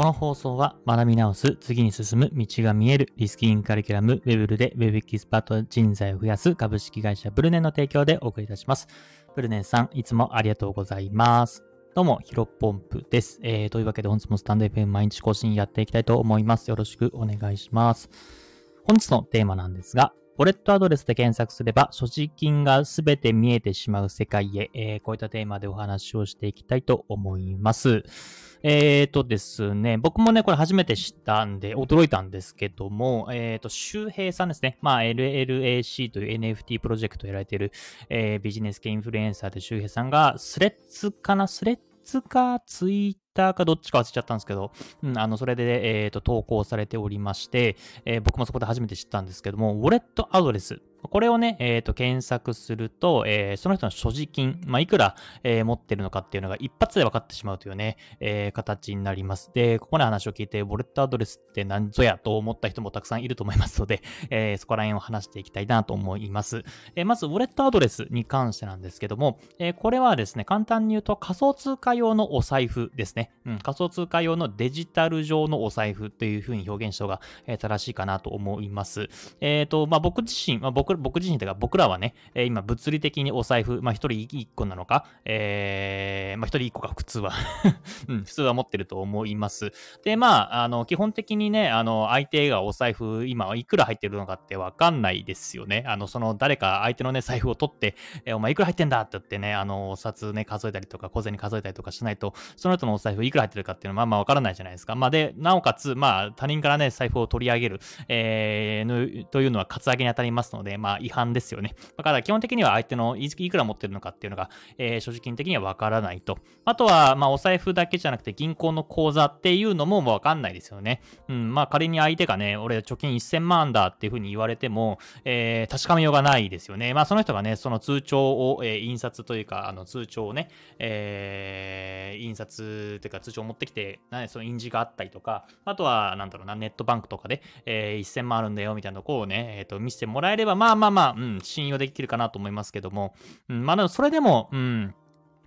この放送は学び直す、次に進む、道が見える、リスキリングカリキュラム、ウェブルで Web エキスパート人材を増やす株式会社ブルネンの提供でお送りいたします。ブルネンさん、いつもありがとうございます。どうも、ヒロポンプです。えー、というわけで本日もスタンド FM 毎日更新やっていきたいと思います。よろしくお願いします。本日のテーマなんですが、ウォレットアドレスで検索すれば、所持金がすべて見えてしまう世界へ、えー、こういったテーマでお話をしていきたいと思います。えーとですね、僕もね、これ初めて知ったんで、驚いたんですけども、えーと、周平さんですね。まあ、LLAC という NFT プロジェクトをやられている、えー、ビジネス系インフルエンサーで周平さんが、スレッズかな？スレッズかツイターかどっちか忘れちゃったんですけど、うん、あの、それで、えっ、ー、と、投稿されておりまして、えー、僕もそこで初めて知ったんですけども、ウォレットアドレス、これをね、えっ、ー、と、検索すると、えー、その人の所持金、まあ、いくら、えー、持ってるのかっていうのが一発で分かってしまうというね、え、形になります。で、ここで話を聞いて、ウォレットアドレスって何ぞやと思った人もたくさんいると思いますので、え、そこら辺を話していきたいなと思います。え、まず、ウォレットアドレスに関してなんですけども、え、これはですね、簡単に言うと仮想通貨用のお財布ですね。うん、仮想通貨用のデジタル上のお財布というふうに表現した方が、え、正しいかなと思います。えっ、と、まあ、僕自身、まあ、僕、僕自身というか僕らはね、えー、今物理的にお財布、まあ一人一個なのか、えー、まあ一人一個か普通は うん、普通は持ってると思います。で、まあ、あの、基本的にね、あの、相手がお財布、今いくら入ってるのかってわかんないですよね。あの、その誰か相手のね、財布を取って、えー、お前いくら入ってんだって言ってね、あの、お札ね、数えたりとか、小銭数えたりとかしないと、その人のお財布いくら入ってるかっていうのは、まあまあわからないじゃないですか。まあで、なおかつ、まあ他人からね、財布を取り上げる、えー、というのは、カツアゲに当たりますので、まあ違反ですよね。だから基本的には相手のいくら持ってるのかっていうのが、えー、所持金的にはわからないと。あとは、まあ、お財布だけじゃなくて銀行の口座っていうのもわかんないですよね。うん、まあ、仮に相手がね、俺貯金1000万だっていうふうに言われても、えー、確かめようがないですよね。まあ、その人がね、その通帳を、えー、印刷というか、あの通帳をね、えー、印刷というか通帳を持ってきて、何その印字があったりとか、あとは、なんだろうな、ネットバンクとかで、えー、1000万あるんだよみたいなとこをね、えっ、ー、と、見せてもらえれば、まあまあまあまあ、うん、信用できるかなと思いますけども、うん、まあでもそれでも、うん、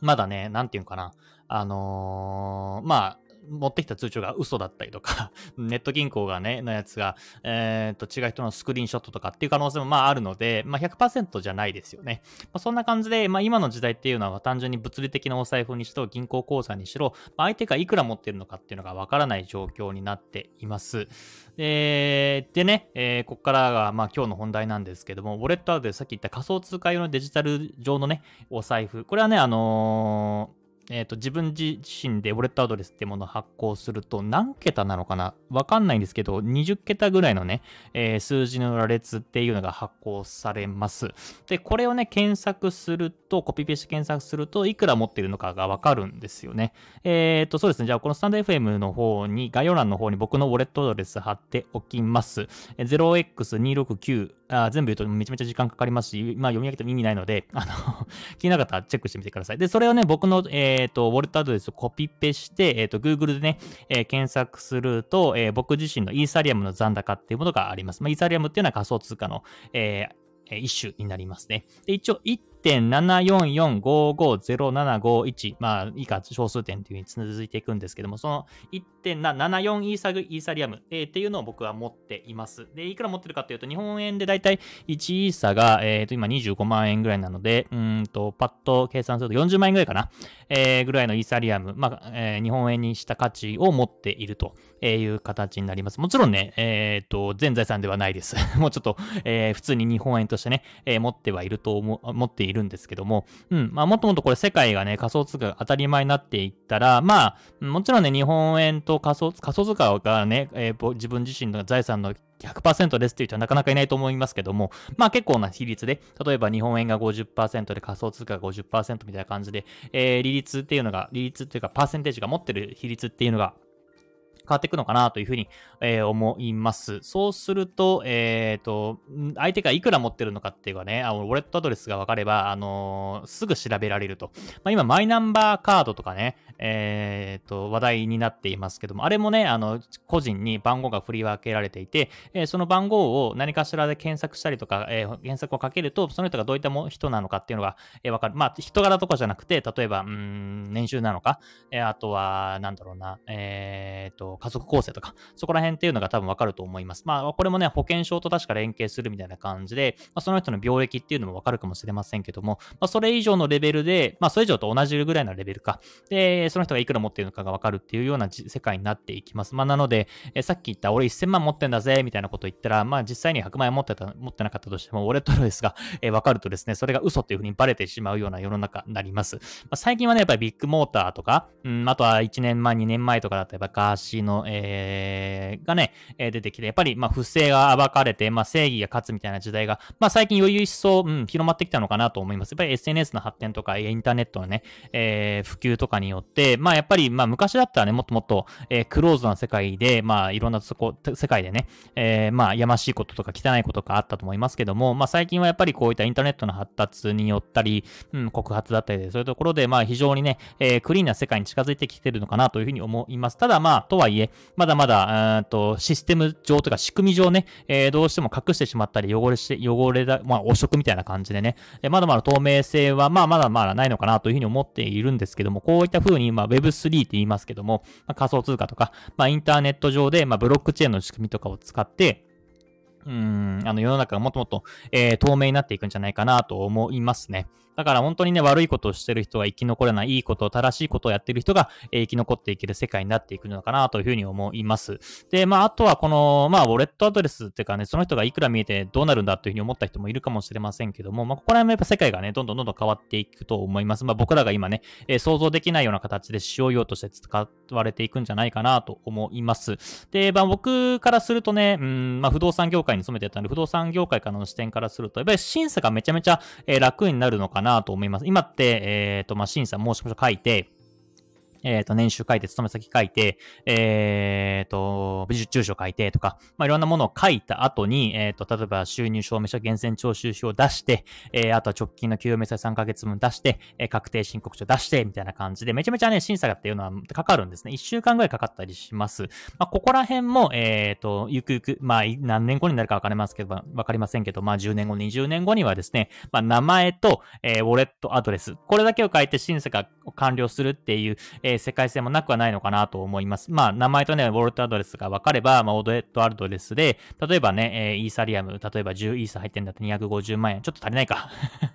まだね、なんていうかな、あのー、まあ、持ってきた通帳が嘘だったりとか、ネット銀行がね、のやつが、えー、と、違う人のスクリーンショットとかっていう可能性もまああるので、まあ100%じゃないですよね。まあ、そんな感じで、まあ今の時代っていうのは単純に物理的なお財布にしろ、銀行口座にしろ、まあ、相手がいくら持ってるのかっていうのがわからない状況になっています。えー、でね、えー、ここからが、まあ今日の本題なんですけども、ウォレットアウトでさっき言った仮想通貨用のデジタル上のね、お財布。これはね、あのーえっ、ー、と、自分自身でウォレットアドレスってものを発行すると何桁なのかな？わかんないんですけど、20桁ぐらいのね、えー、数字の羅列っていうのが発行されます。で、これをね、検索すると、コピペして検索すると、いくら持ってるのかがわかるんですよね。えっ、ー、と、そうですね。じゃあ、このスタンド FM の方に、概要欄の方に僕のウォレットアドレス貼っておきます。0x269 あ全部言うとめちゃめちゃ時間かかりますし、まあ読み上げても意味ないので、あの気になかったらチェックしてみてください。で、それをね、僕の、えっ、ー、と、ウォレットアドレスをコピペして、えっ、ー、と、Google でね、えー、検索すると、え僕自身のイーサリアムの残高っていうものがあります。まあ、イーサリアムっていうのは仮想通貨の、え一種になりますね。で、一応、1.744550751まあ、以下小数点という風に続いていくんですけども、その1.74イーサグイーサリアム、えー、っていうのを僕は持っています。で、いくら持ってるかというと、日本円でだいたい1イーサが、えー、と今25万円ぐらいなので、うんと、パッと計算すると40万円ぐらいかな、えー、ぐらいのイーサリアム、まあ、えー、日本円にした価値を持っているという形になります。もちろんね、えっ、ー、と、全財産ではないです。もうちょっと、えー、普通に日本円としてね、えー、持ってはいると思、持っているるんですけども、うん、まあ、もっともっとこれ世界がね、仮想通貨が当たり前になっていったら、まあ、もちろんね、日本円と仮想仮想通貨がね、えー、自分自身の財産の100%ですっていう人はなかなかいないと思いますけども、まあ結構な比率で、例えば日本円が50%で仮想通貨が50%みたいな感じで、えー、利率っていうのが、利率っていうかパーセンテージが持ってる比率っていうのが変わっていくのかなというふうに、えー、思います。そうすると、えっ、ー、と、相手がいくら持ってるのかっていうかね、あのウォレットアドレスが分かれば、あのー、すぐ調べられると。まあ、今、マイナンバーカードとかね、えっ、と、話題になっていますけども、あれもね、あの、個人に番号が振り分けられていて、えその番号を何かしらで検索したりとか、え検索をかけると、その人がどういった人なのかっていうのが、え分かる。まあ、人柄とかじゃなくて、例えば、うん、年収なのか、えあとは、なんだろうな、えっ、と、家族構成とか、そこら辺っていうのが多分わかると思います。まあ、これもね、保険証と確か連携するみたいな感じで、まあ、その人の病歴っていうのもわかるかもしれませんけども、まあ、それ以上のレベルで、まあ、それ以上と同じぐらいのレベルか。でで、その人がいくら持っているのかがわかるっていうような世界になっていきます。まあ、なので、えさっき言った俺1000万持ってんだぜ、みたいなこと言ったら、まあ、実際に100万円持ってた、持ってなかったとしても、俺とですが、え、わかるとですね、それが嘘っていうふうにバレてしまうような世の中になります。まあ、最近はね、やっぱりビッグモーターとか、うん、あとは1年前、2年前とかだったら、やっぱガーシーの、えー、がね、え、出てきて、やっぱり、まあ、不正が暴かれて、まあ、正義が勝つみたいな時代が、まあ、最近余裕一層、うん、広まってきたのかなと思います。やっぱり SNS の発展とか、インターネットのね、えー、普及とかによって、まあ、やっぱり、まあ、昔だったらね、もっともっと、えー、クローズな世界で、まあ、いろんなそこ、世界でね、えー、まあ、やましいこととか汚いことがあったと思いますけども、まあ、最近はやっぱりこういったインターネットの発達によったり、うん、告発だったりで、そういうところで、まあ、非常にね、えー、クリーンな世界に近づいてきてるのかなというふうに思います。ただ、まあ、とはいえ、まだまだ、うんと、システム上とか仕組み上ね、えー、どうしても隠してしまったり、汚れして、汚れだ、まあ、汚職みたいな感じでね、えー、まだまだ透明性は、まあ、まだまだないのかなというふうに思っているんですけども、こういった風に、今、Web3 って言いますけども、まあ、仮想通貨とか、まあ、インターネット上で、まあ、ブロックチェーンの仕組みとかを使って、うん、あの世の中がもっともっと、えー、透明になっていくんじゃないかなと思いますね。だから本当にね、悪いことをしてる人が生き残れない、いいこと、正しいことをやってる人が、えー、生き残っていける世界になっていくのかなというふうに思います。で、まあ、あとはこの、まあ、ウォレットアドレスっていうかね、その人がいくら見えてどうなるんだというふうに思った人もいるかもしれませんけども、まあ、ここら辺もやっぱ世界がね、どんどんどんどん変わっていくと思います。まあ、僕らが今ね、えー、想像できないような形で使用用として使われていくんじゃないかなと思います。で、まあ、僕からするとね、うん、まあ、不動産業界に勤めてたので、不動産業界からの視点からすると、やっぱり審査がめちゃめちゃ、え楽になるのかななと思います。今って、えっ、ー、と、まあ、審査申し込み書書いて、えっ、と、年収書いて、勤め先書いて、えっ、ー、と、住所書いてとか、まあ、いろんなものを書いた後に、えっ、ー、と、例えば収入証明書、源泉徴収票を出して、えー、あとは直近の給与明細3ヶ月分出して、えー、確定申告書出して、みたいな感じで、めちゃめちゃね、審査がっていうのはかかるんですね。1週間ぐらいかかったりします。まあ、ここら辺も、えっ、と、ゆくゆく、まあ、何年後になるかわかりますけど、わかりませんけど、まあ、10年後、20年後にはですね、まあ、名前と、えー、ウォレットアドレス、これだけを書いて審査が完了するっていう、えー、世界線もなくはないのかなと思います。まあ、名前とね、ウォレットアドレスが分かれば、まあ、オードエットアドレスで、例えばね、えー、イーサリアム、例えば10イーサ入ってんだって250万円。ちょっと足りないか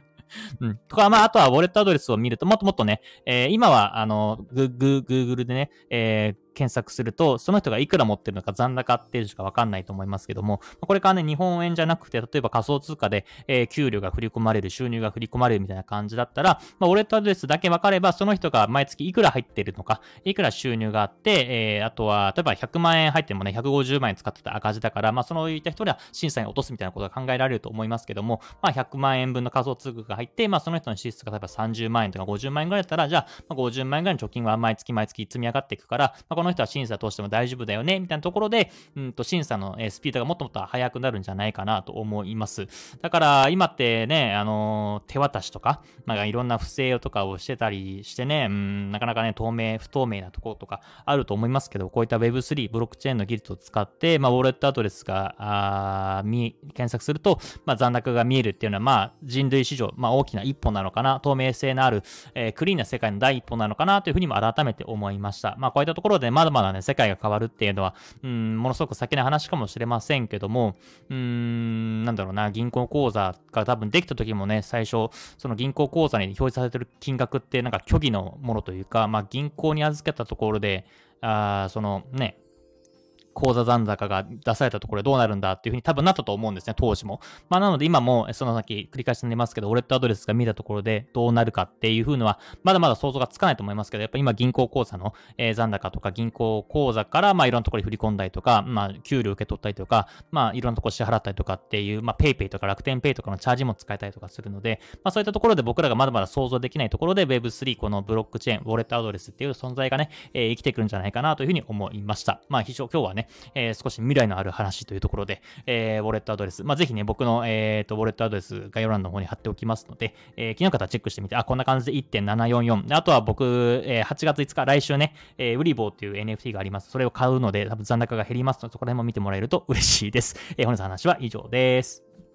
うん。とか、まあ、あとはウォレットアドレスを見ると、もっともっとね、えー、今は、あの、ググ、グーグルでね、えー、検索すると、その人がいくら持ってるのか残高っていうしかわかんないと思いますけども、これからね、日本円じゃなくて、例えば仮想通貨で、えー、給料が振り込まれる、収入が振り込まれるみたいな感じだったら、まあ、ウォレットアドレスだけわかれば、その人が毎月いくら入ってるのか、いくら収入があって、えー、あとは、例えば100万円入ってもね、150万円使ってた赤字だから、まあ、そのいった人には審査に落とすみたいなことが考えられると思いますけども、まあ、100万円分の仮想通貨が入って、まあ、その人の支出が例えば30万円とか50万円ぐらいだったら、じゃあ、まあ、50万円ぐらいの貯金は毎月毎月積み上がっていくから、まあ、このの人は審査通しても大丈夫だよね、みたいなところで、うんと、審査のスピードがもっともっと速くなるんじゃないかなと思います。だから、今ってね、あの、手渡しとか、なんかいろんな不正とかをしてたりしてね、うん、なかなかね、透明、不透明なところとかあると思いますけど、こういった Web3、ブロックチェーンの技術を使って、まあ、ウォレットアドレスが、あ見、検索すると、まあ、残高が見えるっていうのは、まあ、人類史上、まあ、大きな一歩なのかな、透明性のある、えー、クリーンな世界の第一歩なのかなというふうにも改めて思いました。まあ、こういったところでまだまだね、世界が変わるっていうのは、うん、ものすごく先の話かもしれませんけども、うん、なんだろうな、銀行口座が多分できた時もね、最初、その銀行口座に表示されてる金額ってなんか虚偽のものというか、まあ銀行に預けたところで、あそのね、口座残高が出されたところでどうなるんだっていうふうに多分なったと思うんですね、当時も。まあなので今も、その先繰り返しになりますけど、ウォレットアドレスが見たところでどうなるかっていうふうのは、まだまだ想像がつかないと思いますけど、やっぱ今銀行口座の、え、残高とか銀行口座から、まあいろんなところに振り込んだりとか、まあ給料受け取ったりとか、まあいろんなところ支払ったりとかっていう、まあ PayPay とか楽天 Pay とかのチャージも使えたりとかするので、まあそういったところで僕らがまだまだ想像できないところで Web3 このブロックチェーン、ウォレットアドレスっていう存在がね、えー、生きてくるんじゃないかなというふうに思いました。まあ非常、今日はね、えー、少し未来のある話というところで、えー、ウォレットアドレス、まあ、ぜひね、僕の、えー、と、ウォレットアドレス概要欄の方に貼っておきますので、えー、気の方チェックしてみて、あ、こんな感じで1.744。あとは僕、えー、8月5日、来週ね、えー、ウリボーっていう NFT があります。それを買うので、多分残高が減りますので、そこら辺も見てもらえると嬉しいです。えー、本日の話は以上です。